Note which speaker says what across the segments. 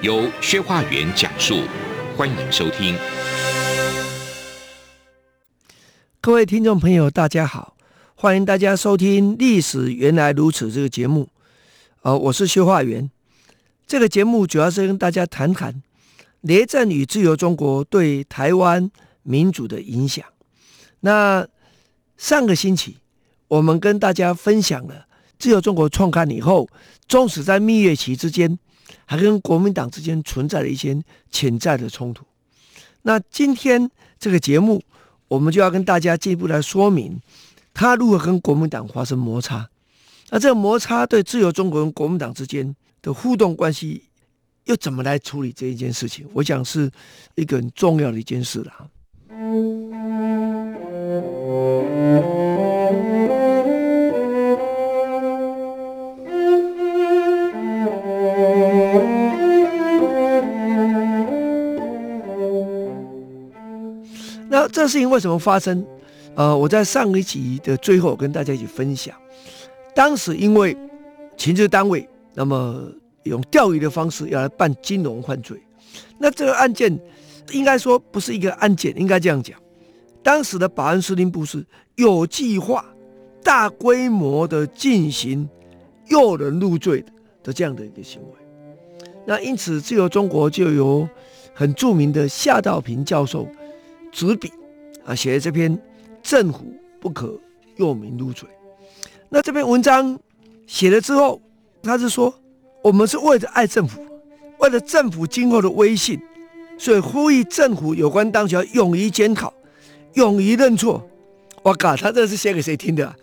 Speaker 1: 由薛化元讲述，欢迎收听。
Speaker 2: 各位听众朋友，大家好，欢迎大家收听《历史原来如此》这个节目。呃，我是薛化元。这个节目主要是跟大家谈谈雷震与自由中国对台湾民主的影响。那上个星期，我们跟大家分享了自由中国创刊以后，纵使在蜜月期之间，还跟国民党之间存在了一些潜在的冲突。那今天这个节目，我们就要跟大家进一步来说明，他如何跟国民党发生摩擦。那这个摩擦对自由中国跟国民党之间的互动关系，又怎么来处理这一件事情？我想是一个很重要的一件事了。事情为什么发生？呃，我在上一集的最后跟大家一起分享，当时因为情治单位。那么用钓鱼的方式要来办金融犯罪，那这个案件应该说不是一个案件，应该这样讲。当时的保安司令部是有计划、大规模的进行诱人入罪的的这样的一个行为。那因此，自由中国就由很著名的夏道平教授执笔啊，写了这篇《政府不可用民入罪》。那这篇文章写了之后。他是说，我们是为了爱政府，为了政府今后的威信，所以呼吁政府有关当局要勇于检讨，勇于认错。我靠，他这是写给谁听的啊？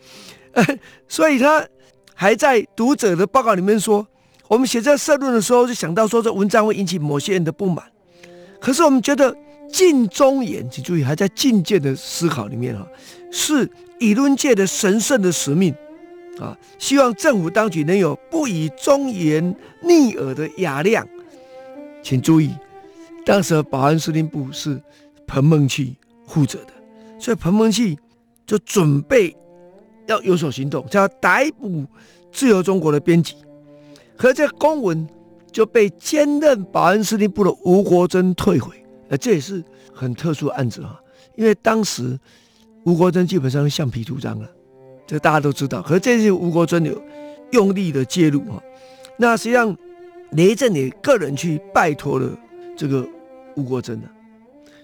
Speaker 2: 所以他还在读者的报告里面说，我们写这社论的时候就想到说，这文章会引起某些人的不满。可是我们觉得尽忠言，请注意，还在进谏的思考里面哈，是舆论界的神圣的使命。啊，希望政府当局能有不以忠言逆耳的雅量。请注意，当时的保安司令部是彭孟缉负责的，所以彭孟缉就准备要有所行动，就要逮捕自由中国的编辑。可这公文就被兼任保安司令部的吴国桢退回。这也是很特殊的案子哈，因为当时吴国桢基本上橡皮图章了。这大家都知道，可是这次吴国桢有用力的介入啊。那实际上雷震也个人去拜托了这个吴国楨的。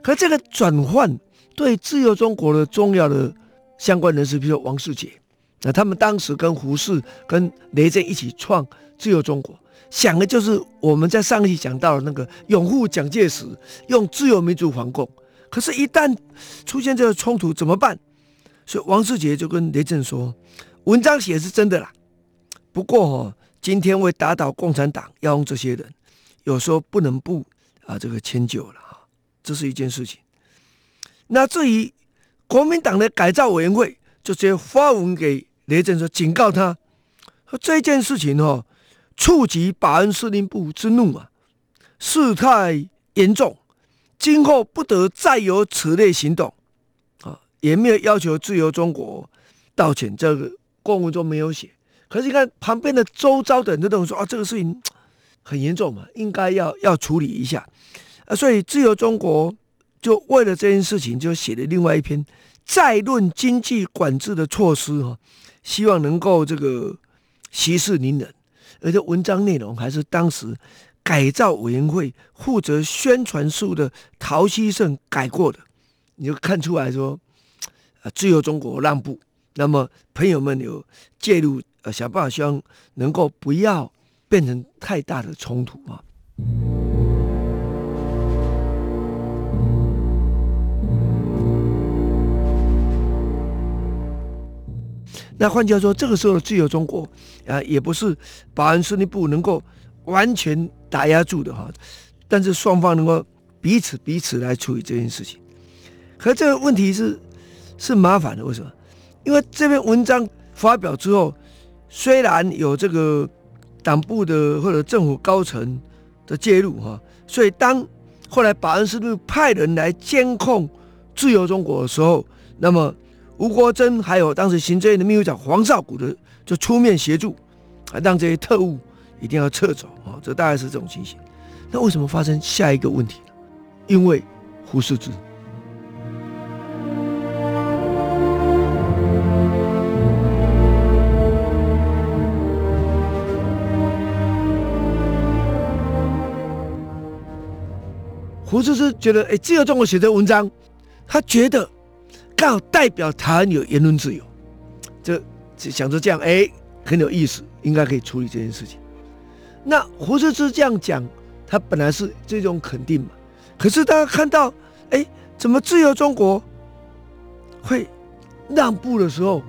Speaker 2: 可这个转换对自由中国的重要的相关人士，比如说王世杰，那他们当时跟胡适、跟雷震一起创自由中国，想的就是我们在上一期讲到的那个拥护蒋介石，用自由民主反共。可是，一旦出现这个冲突，怎么办？所以王世杰就跟雷震说：“文章写是真的啦，不过哦，今天为打倒共产党要用这些人，有时候不能不啊这个迁就了啊，这是一件事情。那至于国民党的改造委员会，就直接发文给雷震说，警告他说这件事情哦，触及保安司令部之怒啊，事态严重，今后不得再有此类行动。”啊也没有要求自由中国道歉，这个公文中没有写。可是你看旁边的周遭的人都说啊，这个事情很严重嘛，应该要要处理一下啊。所以自由中国就为了这件事情，就写了另外一篇再论经济管制的措施哈，希望能够这个息事宁人。而且文章内容还是当时改造委员会负责宣传书的陶希圣改过的，你就看出来说。啊，自由中国让步，那么朋友们有介入，呃，想办法希望能够不要变成太大的冲突啊。那换句话说，这个时候的自由中国啊，也不是保安司令部能够完全打压住的哈。但是双方能够彼此彼此来处理这件事情。可这个问题是是麻烦的，为什么？因为这篇文章发表之后，虽然有这个党部的或者政府高层的介入哈，所以当后来保安司令派人来监控自由中国的时候，那么吴国桢还有当时行政院的秘书长黄绍谷的就出面协助，啊，让这些特务一定要撤走啊，这大概是这种情形。那为什么发生下一个问题呢？因为胡适之。胡适之觉得，哎，自由中国写的文章，他觉得刚好代表台湾有言论自由，这想着这样，哎，很有意思，应该可以处理这件事情。那胡适之这样讲，他本来是这种肯定嘛，可是大家看到，哎，怎么自由中国会让步的时候，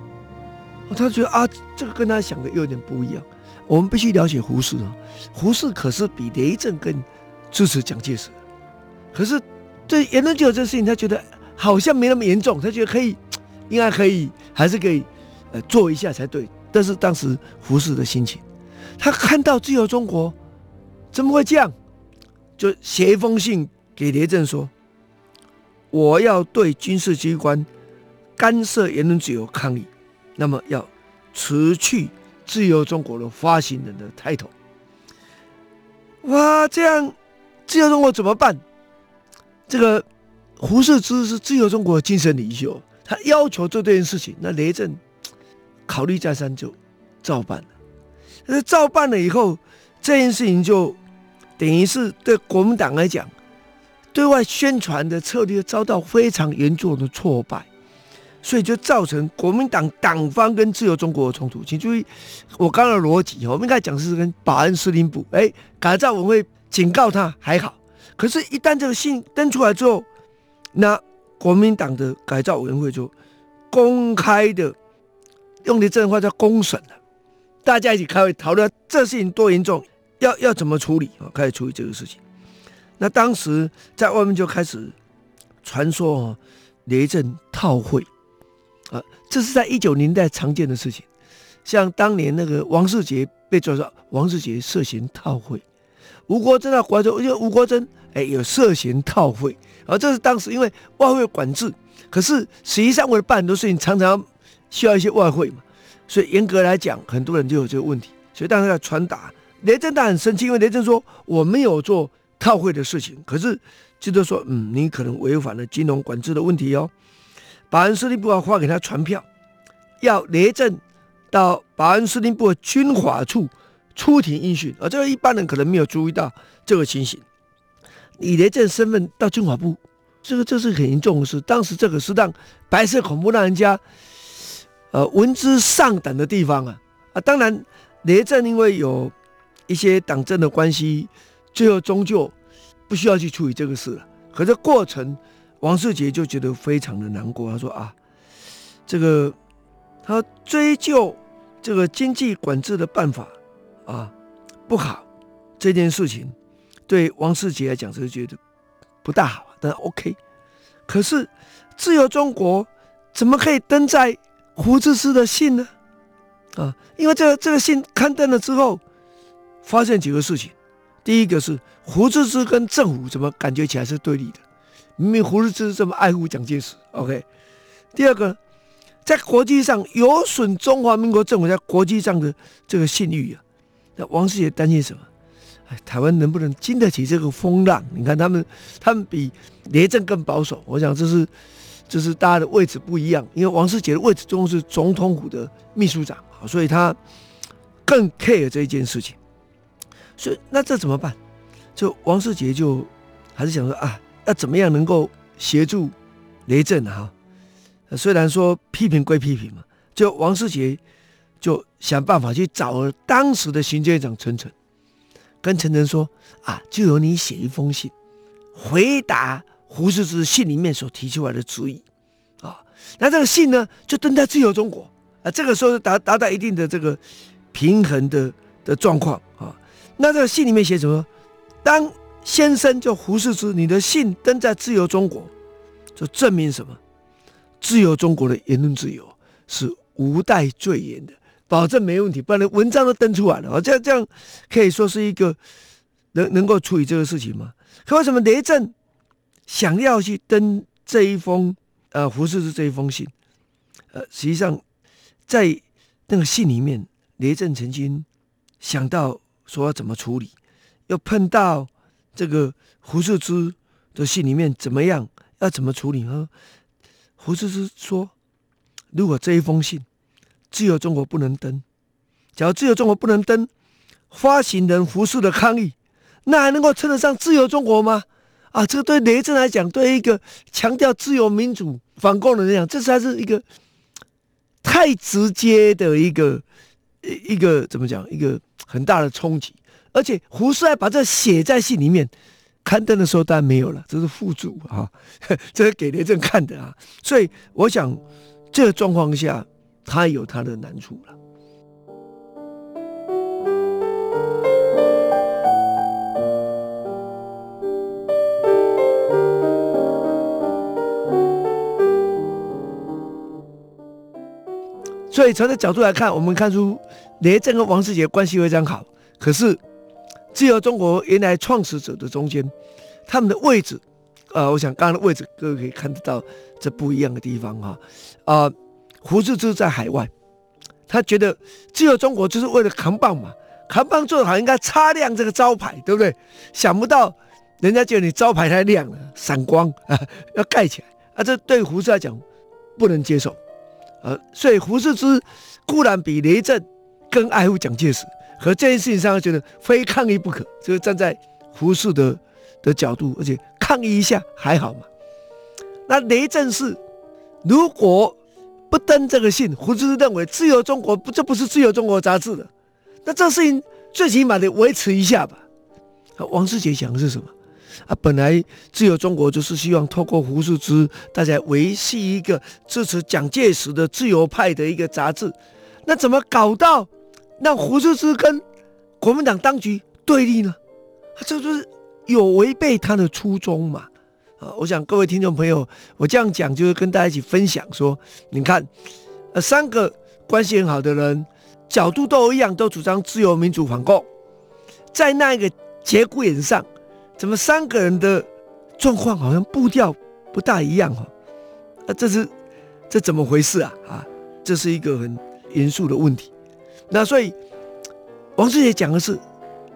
Speaker 2: 他觉得啊，这个跟他想的有点不一样。我们必须了解胡适啊，胡适可是比雷震更支持蒋介石。可是，对言论自由这个事情，他觉得好像没那么严重，他觉得可以，应该可以，还是可以，呃，做一下才对。但是当时胡适的心情，他看到自由中国怎么会这样，就写一封信给雷震说：“我要对军事机关干涉言论自由抗议，那么要辞去自由中国的发行人的头衔。”哇，这样自由中国怎么办？这个胡适之是自由中国精神领袖，他要求做这件事情，那雷震考虑再三就照办了。但是照办了以后，这件事情就等于是对国民党来讲，对外宣传的策略遭到非常严重的挫败，所以就造成国民党党方跟自由中国的冲突。请注意我刚刚的逻辑，我们应该讲是跟保安司令部，哎，改造委会警告他还好。可是，一旦这个信登出来之后，那国民党的改造委员会就公开的用的这种话叫公审了，大家一起开会讨论这事情多严重，要要怎么处理啊？开始处理这个事情。那当时在外面就开始传说啊，雷震套会啊，这是在一九年代常见的事情。像当年那个王世杰被抓到，王世杰涉嫌套会，吴国楨啊，怀着因为吴国楨。哎，有涉嫌套会，而这是当时因为外汇管制，可是实际上为了办很多事情，常常需要一些外汇嘛，所以严格来讲，很多人就有这个问题，所以当时要传达。雷震他很生气，因为雷震说我没有做套汇的事情，可是记者说，嗯，你可能违反了金融管制的问题哦。保安司令部要发给他传票，要雷震到保安司令部的军法处出庭应讯，而这个一般人可能没有注意到这个情形。以雷震身份到军法部，这个这是很严重的事。当时这个是让白色恐怖让人家呃闻之丧胆的地方啊啊！当然，雷震因为有一些党政的关系，最后终究不需要去处理这个事了。可这过程，王世杰就觉得非常的难过。他说啊，这个他追究这个经济管制的办法啊不好这件事情。对王世杰来讲，是觉得不大好，但 OK。可是自由中国怎么可以登载胡适之的信呢？啊，因为这个这个信刊登了之后，发现几个事情。第一个是胡适之跟政府怎么感觉起来是对立的？明明胡适之这么爱护蒋介石，OK。第二个，在国际上有损中华民国政府在国际上的这个信誉啊。那王世杰担心什么？台湾能不能经得起这个风浪？你看他们，他们比雷震更保守。我想这是，这是大家的位置不一样。因为王世杰的位置中是总统府的秘书长，所以他更 care 这一件事情。所以那这怎么办？就王世杰就还是想说啊，要怎么样能够协助雷震哈？虽然说批评归批评嘛，就王世杰就想办法去找当时的行政院长陈诚。跟陈诚说啊，就由你写一封信，回答胡适之信里面所提出来的主意啊。那这个信呢，就登在《自由中国》啊。这个时候达达到一定的这个平衡的的状况啊。那这个信里面写什么？当先生就胡适之，你的信登在《自由中国》，就证明什么？自由中国的言论自由是无待赘言的，保证没问题。不然文章都登出来了啊，这样这样可以说是一个能能够处理这个事情吗？可为什么雷震想要去登这一封呃胡适之这一封信？呃，实际上在那个信里面，雷震曾经想到说要怎么处理，又碰到这个胡适之的信里面怎么样，要怎么处理呢？胡适之说，如果这一封信自由中国不能登，假如自由中国不能登，发行人胡适的抗议。那还能够称得上自由中国吗？啊，这个对雷震来讲，对一个强调自由民主反共的人来讲，这才是一个太直接的一个一一个怎么讲？一个很大的冲击。而且胡适还把这写在信里面，刊登的时候当然没有了，这是附注啊，这是给雷震看的啊。所以我想，这个状况下，他有他的难处了。所以从这角度来看，我们看出雷震跟王世杰关系非常好。可是，自由中国原来创始者的中间，他们的位置，呃，我想刚刚的位置，各位可以看得到这不一样的地方哈。啊、胡适之在海外，他觉得自由中国就是为了扛棒嘛，扛棒做得好应该擦亮这个招牌，对不对？想不到人家觉得你招牌太亮了，闪光啊，要盖起来啊，这对胡适来讲不能接受。呃，所以胡适之固然比雷震更爱护蒋介石，和这件事情上，他觉得非抗议不可。就是站在胡适的的角度，而且抗议一下还好嘛。那雷震是如果不登这个信，胡适之认为自由中国不，这不是自由中国杂志的。那这事情最起码得维持一下吧。王世杰想的是什么？啊，本来自由中国就是希望透过胡适之，大家维系一个支持蒋介石的自由派的一个杂志，那怎么搞到让胡适之跟国民党当局对立呢？啊，这就是有违背他的初衷嘛。我想各位听众朋友，我这样讲就是跟大家一起分享说，你看，呃，三个关系很好的人，角度都一样，都主张自由民主反共，在那一个节骨眼上。怎么三个人的状况好像步调不大一样哈？啊，这是这怎么回事啊？啊，这是一个很严肃的问题。那所以王志杰讲的是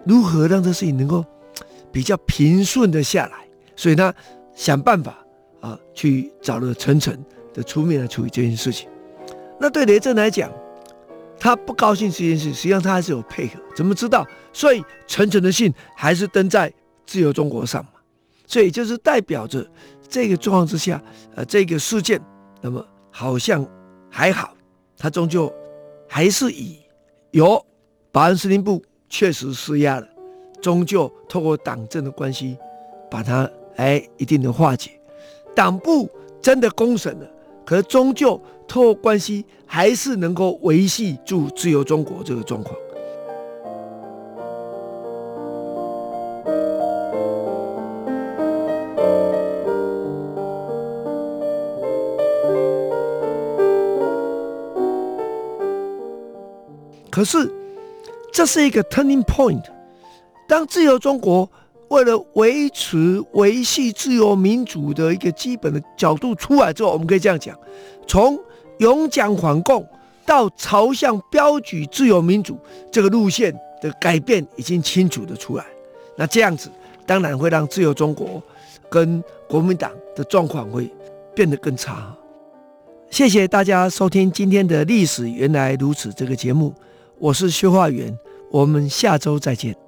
Speaker 2: 如何让这事情能够比较平顺的下来，所以呢想办法啊，去找了陈诚的出面来处理这件事情。那对雷震来讲，他不高兴这件事，实际上他还是有配合。怎么知道？所以陈诚的信还是登在。自由中国上嘛，所以就是代表着这个状况之下，呃，这个事件，那么好像还好，他终究还是以有保安司令部确实施压了，终究透过党政的关系，把他哎一定能化解。党部真的公审了，可终究透过关系，还是能够维系住自由中国这个状况。可是，这是一个 turning point。当自由中国为了维持、维系自由民主的一个基本的角度出来之后，我们可以这样讲：从勇蒋反共到朝向标举自由民主这个路线的改变，已经清楚的出来。那这样子，当然会让自由中国跟国民党的状况会变得更差。谢谢大家收听今天的历史原来如此这个节目。我是薛化元，我们下周再见。